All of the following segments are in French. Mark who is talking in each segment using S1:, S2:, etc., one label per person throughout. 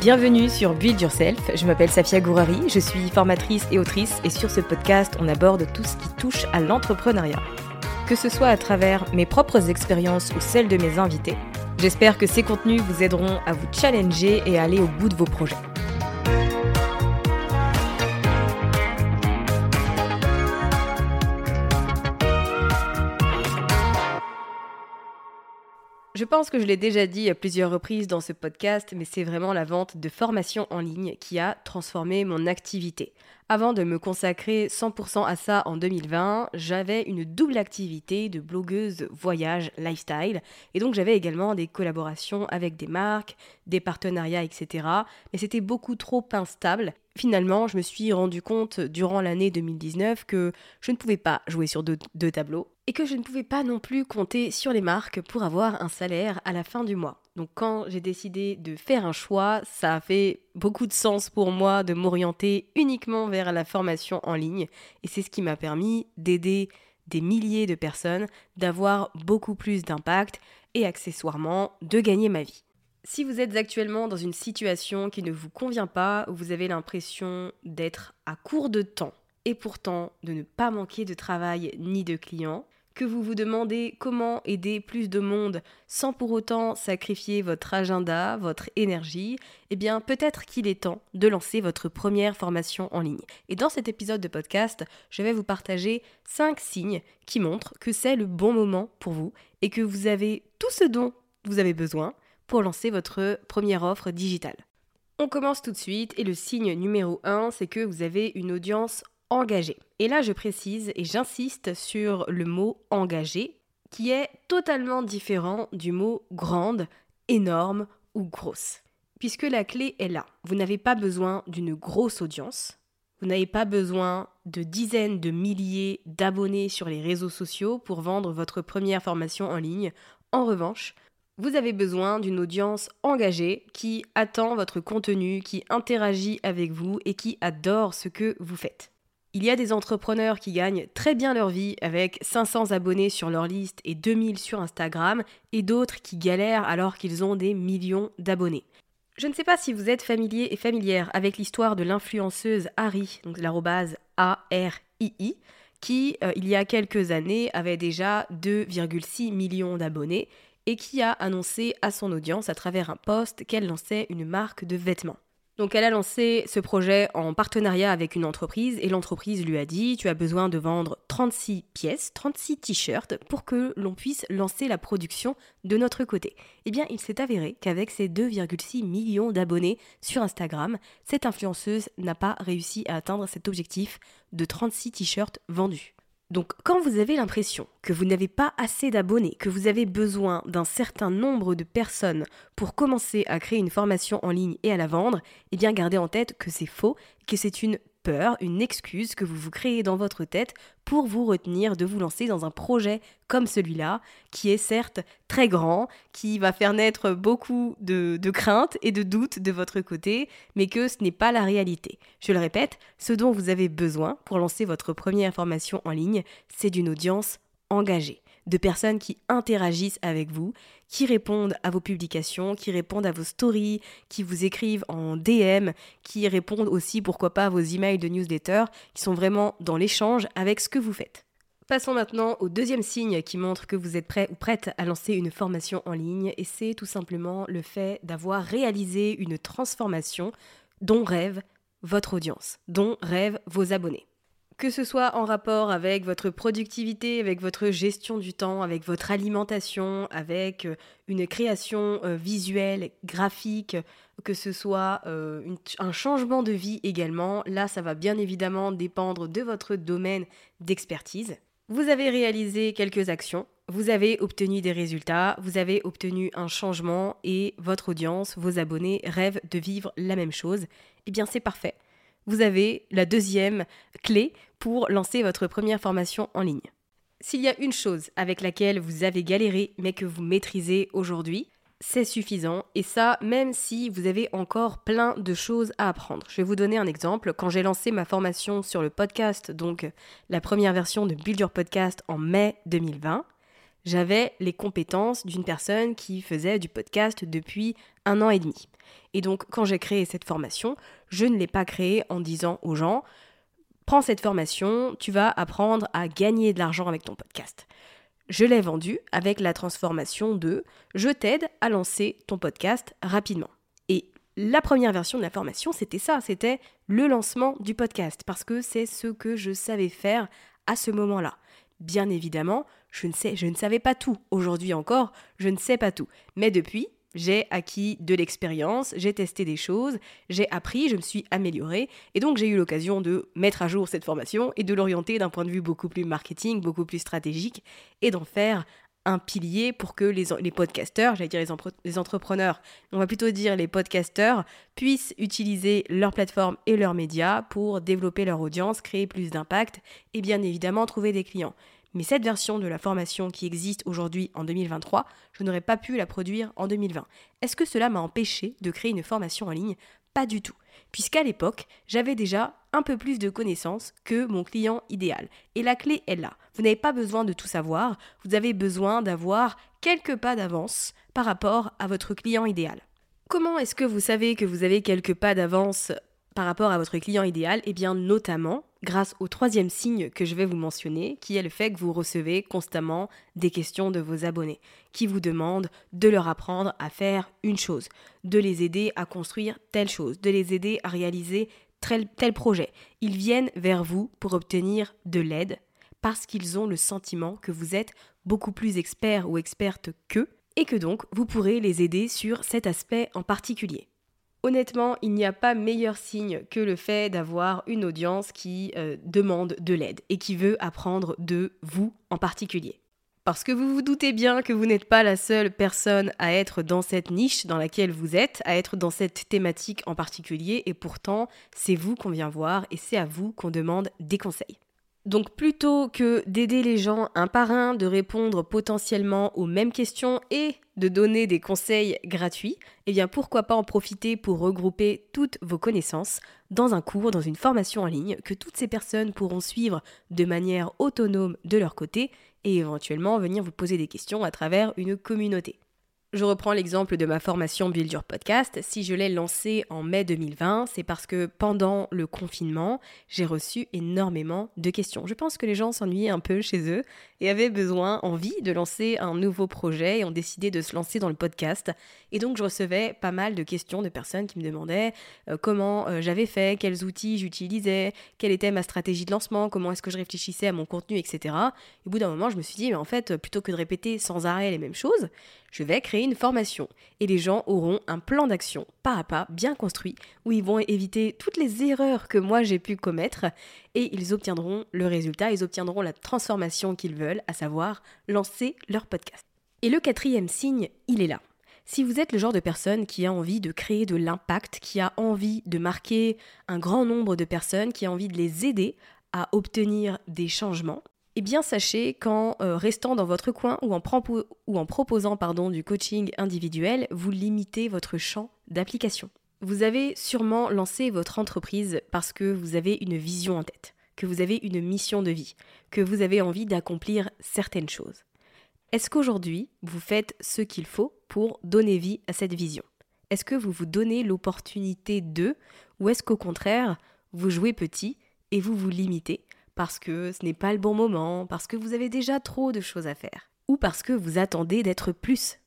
S1: Bienvenue sur Build Yourself, je m'appelle Safia Gourari, je suis formatrice et autrice et sur ce podcast on aborde tout ce qui touche à l'entrepreneuriat. Que ce soit à travers mes propres expériences ou celles de mes invités, j'espère que ces contenus vous aideront à vous challenger et à aller au bout de vos projets. Je pense que je l'ai déjà dit à plusieurs reprises dans ce podcast, mais c'est vraiment la vente de formation en ligne qui a transformé mon activité. Avant de me consacrer 100% à ça en 2020, j'avais une double activité de blogueuse voyage lifestyle et donc j'avais également des collaborations avec des marques, des partenariats, etc. Mais c'était beaucoup trop instable. Finalement, je me suis rendu compte durant l'année 2019 que je ne pouvais pas jouer sur deux, tableaux et que je ne pouvais pas non plus compter sur les marques pour avoir un salaire à la fin du mois. Donc quand j'ai décidé de faire un choix, ça a fait beaucoup de sens pour moi de m'orienter uniquement vers la formation en ligne et c'est ce qui m'a permis d'aider des milliers de personnes, d'avoir beaucoup plus d'impact et accessoirement de gagner ma vie. Si vous êtes actuellement dans une situation qui ne vous convient pas, vous avez l'impression d'être à court de temps et pourtant de ne pas manquer de travail ni de clients, vous vous demandez comment aider plus de monde sans pour autant sacrifier votre agenda, votre énergie, eh bien peut-être qu'il est temps de lancer votre première formation en ligne. Et dans cet épisode de podcast, je vais vous partager 5 signes qui montrent que c'est le bon moment pour vous et que vous avez tout ce dont vous avez besoin pour lancer votre première offre digitale. On commence tout de suite et le signe numéro 1, c'est que vous avez une audience engagée. Et là, je précise et j'insiste sur le mot engagé, qui est totalement différent du mot grande, énorme ou grosse. Puisque la clé est là. Vous n'avez pas besoin d'une grosse audience. Vous n'avez pas besoin de dizaines de milliers d'abonnés sur les réseaux sociaux pour vendre votre première formation en ligne. En revanche, vous avez besoin d'une audience engagée qui attend votre contenu, qui interagit avec vous et qui adore ce que vous faites. Il y a des entrepreneurs qui gagnent très bien leur vie avec 500 abonnés sur leur liste et 2000 sur Instagram et d'autres qui galèrent alors qu'ils ont des millions d'abonnés. Je ne sais pas si vous êtes familier et familière avec l'histoire de l'influenceuse Harry, donc l'arrobase A-R-I-I, qui, euh, il y a quelques années, avait déjà 2,6 millions d'abonnés et qui a annoncé à son audience à travers un post qu'elle lançait une marque de vêtements. Donc elle a lancé ce projet en partenariat avec une entreprise et l'entreprise lui a dit tu as besoin de vendre 36 pièces, 36 t-shirts pour que l'on puisse lancer la production de notre côté. Eh bien il s'est avéré qu'avec ses 2,6 millions d'abonnés sur Instagram, cette influenceuse n'a pas réussi à atteindre cet objectif de 36 t-shirts vendus. Donc quand vous avez l'impression que vous n'avez pas assez d'abonnés, que vous avez besoin d'un certain nombre de personnes pour commencer à créer une formation en ligne et à la vendre, eh bien gardez en tête que c'est faux, que c'est une peur, une excuse que vous vous créez dans votre tête pour vous retenir de vous lancer dans un projet comme celui-là, qui est certes très grand, qui va faire naître beaucoup de, de craintes et de doutes de votre côté, mais que ce n'est pas la réalité. Je le répète, ce dont vous avez besoin pour lancer votre première formation en ligne, c'est d'une audience engagée de personnes qui interagissent avec vous, qui répondent à vos publications, qui répondent à vos stories, qui vous écrivent en DM, qui répondent aussi, pourquoi pas, à vos emails de newsletter, qui sont vraiment dans l'échange avec ce que vous faites. Passons maintenant au deuxième signe qui montre que vous êtes prêt ou prête à lancer une formation en ligne, et c'est tout simplement le fait d'avoir réalisé une transformation dont rêve votre audience, dont rêvent vos abonnés que ce soit en rapport avec votre productivité, avec votre gestion du temps, avec votre alimentation, avec euh, une création euh, visuelle, graphique, que ce soit euh, un changement de vie également, là ça va bien évidemment dépendre de votre domaine d'expertise. Vous avez réalisé quelques actions, vous avez obtenu des résultats, vous avez obtenu un changement et votre audience, vos abonnés rêvent de vivre la même chose. Eh bien c'est parfait vous avez la deuxième clé pour lancer votre première formation en ligne. S'il y a une chose avec laquelle vous avez galéré mais que vous maîtrisez aujourd'hui, c'est suffisant et ça même si vous avez encore plein de choses à apprendre. Je vais vous donner un exemple. Quand j'ai lancé ma formation sur le podcast, donc la première version de Build Your Podcast en mai 2020, j'avais les compétences d'une personne qui faisait du podcast depuis un an et demi. Et donc, quand j'ai créé cette formation, je ne l'ai pas créée en disant aux gens Prends cette formation, tu vas apprendre à gagner de l'argent avec ton podcast. Je l'ai vendue avec la transformation de Je t'aide à lancer ton podcast rapidement. Et la première version de la formation, c'était ça c'était le lancement du podcast, parce que c'est ce que je savais faire à ce moment-là. Bien évidemment, je ne, sais, je ne savais pas tout. Aujourd'hui encore, je ne sais pas tout. Mais depuis, j'ai acquis de l'expérience, j'ai testé des choses, j'ai appris, je me suis améliorée, et donc j'ai eu l'occasion de mettre à jour cette formation et de l'orienter d'un point de vue beaucoup plus marketing, beaucoup plus stratégique, et d'en faire un pilier pour que les, les podcasteurs, j'allais dire les, les, entrepreneurs, on va plutôt dire les podcasteurs, puissent utiliser leur plateforme et leurs médias pour développer leur audience, créer plus d'impact et bien évidemment trouver des clients. Mais cette version de la formation qui existe aujourd'hui en 2023, je n'aurais pas pu la produire en 2020. Est-ce que cela m'a empêché de créer une formation en ligne? Pas du tout, puisqu'à l'époque, j'avais déjà un peu plus de connaissances que mon client idéal. Et la clé est là. Vous n'avez pas besoin de tout savoir, vous avez besoin d'avoir quelques pas d'avance par rapport à votre client idéal. Comment est-ce que vous savez que vous avez quelques pas d'avance par rapport à votre client idéal Eh bien notamment grâce au troisième signe que je vais vous mentionner, qui est le fait que vous recevez constamment des questions de vos abonnés, qui vous demandent de leur apprendre à faire une chose, de les aider à construire telle chose, de les aider à réaliser tel, tel projet. Ils viennent vers vous pour obtenir de l'aide parce qu'ils ont le sentiment que vous êtes beaucoup plus expert ou experte qu'eux et que donc vous pourrez les aider sur cet aspect en particulier. Honnêtement, il n'y a pas meilleur signe que le fait d'avoir une audience qui euh, demande de l'aide et qui veut apprendre de vous en particulier. Parce que vous vous doutez bien que vous n'êtes pas la seule personne à être dans cette niche dans laquelle vous êtes, à être dans cette thématique en particulier, et pourtant c'est vous qu'on vient voir et c'est à vous qu'on demande des conseils. Donc plutôt que d'aider les gens un par un, de répondre potentiellement aux mêmes questions et de donner des conseils gratuits, eh bien pourquoi pas en profiter pour regrouper toutes vos connaissances dans un cours, dans une formation en ligne que toutes ces personnes pourront suivre de manière autonome de leur côté et éventuellement venir vous poser des questions à travers une communauté. Je reprends l'exemple de ma formation Build Your Podcast. Si je l'ai lancée en mai 2020, c'est parce que pendant le confinement, j'ai reçu énormément de questions. Je pense que les gens s'ennuyaient un peu chez eux et avaient besoin, envie de lancer un nouveau projet et ont décidé de se lancer dans le podcast. Et donc je recevais pas mal de questions de personnes qui me demandaient euh, comment euh, j'avais fait, quels outils j'utilisais, quelle était ma stratégie de lancement, comment est-ce que je réfléchissais à mon contenu, etc. Et au bout d'un moment, je me suis dit, mais en fait, plutôt que de répéter sans arrêt les mêmes choses, je vais créer une formation et les gens auront un plan d'action pas à pas bien construit où ils vont éviter toutes les erreurs que moi j'ai pu commettre et ils obtiendront le résultat, ils obtiendront la transformation qu'ils veulent, à savoir lancer leur podcast. Et le quatrième signe, il est là. Si vous êtes le genre de personne qui a envie de créer de l'impact, qui a envie de marquer un grand nombre de personnes, qui a envie de les aider à obtenir des changements, eh bien sachez qu'en euh, restant dans votre coin ou en, ou en proposant du coaching individuel, vous limitez votre champ d'application. Vous avez sûrement lancé votre entreprise parce que vous avez une vision en tête, que vous avez une mission de vie, que vous avez envie d'accomplir certaines choses. Est-ce qu'aujourd'hui, vous faites ce qu'il faut pour donner vie à cette vision? Est-ce que vous vous donnez l'opportunité de, ou est-ce qu'au contraire, vous jouez petit et vous vous limitez parce que ce n'est pas le bon moment, parce que vous avez déjà trop de choses à faire, ou parce que vous attendez d'être plus,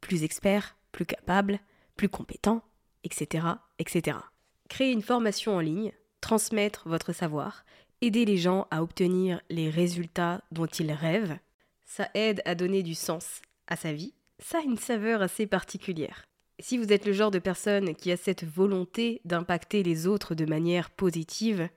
S1: plus expert, plus capable, plus compétent, etc., etc. Créer une formation en ligne, transmettre votre savoir, aider les gens à obtenir les résultats dont ils rêvent, ça aide à donner du sens à sa vie, ça a une saveur assez particulière. Si vous êtes le genre de personne qui a cette volonté d'impacter les autres de manière positive,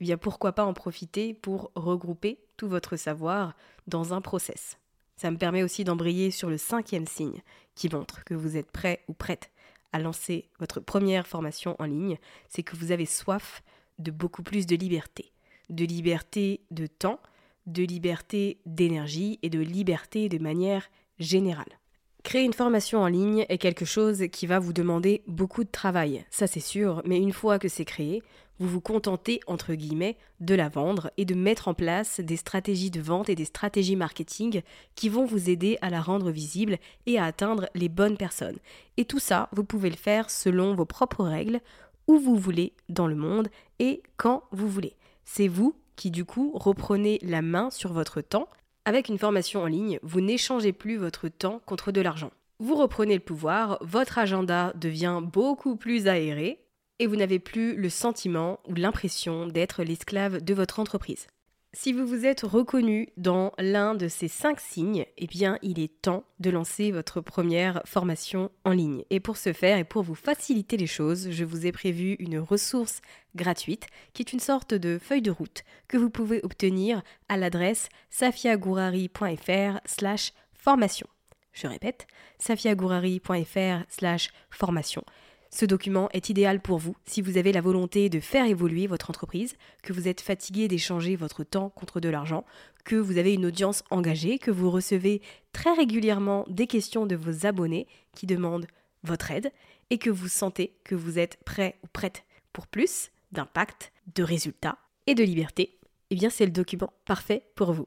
S1: eh pourquoi pas en profiter pour regrouper tout votre savoir dans un process. Ça me permet aussi d'embrayer sur le cinquième signe qui montre que vous êtes prêt ou prête à lancer votre première formation en ligne, c'est que vous avez soif de beaucoup plus de liberté. De liberté de temps, de liberté d'énergie et de liberté de manière générale. Créer une formation en ligne est quelque chose qui va vous demander beaucoup de travail, ça c'est sûr, mais une fois que c'est créé, vous vous contentez, entre guillemets, de la vendre et de mettre en place des stratégies de vente et des stratégies marketing qui vont vous aider à la rendre visible et à atteindre les bonnes personnes. Et tout ça, vous pouvez le faire selon vos propres règles, où vous voulez dans le monde et quand vous voulez. C'est vous qui du coup reprenez la main sur votre temps. Avec une formation en ligne, vous n'échangez plus votre temps contre de l'argent. Vous reprenez le pouvoir, votre agenda devient beaucoup plus aéré et vous n'avez plus le sentiment ou l'impression d'être l'esclave de votre entreprise. Si vous vous êtes reconnu dans l'un de ces cinq signes, eh bien, il est temps de lancer votre première formation en ligne. Et pour ce faire et pour vous faciliter les choses, je vous ai prévu une ressource gratuite qui est une sorte de feuille de route que vous pouvez obtenir à l'adresse safiagourari.fr/slash formation. Je répète, safiagourari.fr/formation. slash ce document est idéal pour vous si vous avez la volonté de faire évoluer votre entreprise, que vous êtes fatigué d'échanger votre temps contre de l'argent, que vous avez une audience engagée, que vous recevez très régulièrement des questions de vos abonnés qui demandent votre aide et que vous sentez que vous êtes prêt ou prête pour plus d'impact, de résultats et de liberté. Eh bien, c'est le document parfait pour vous.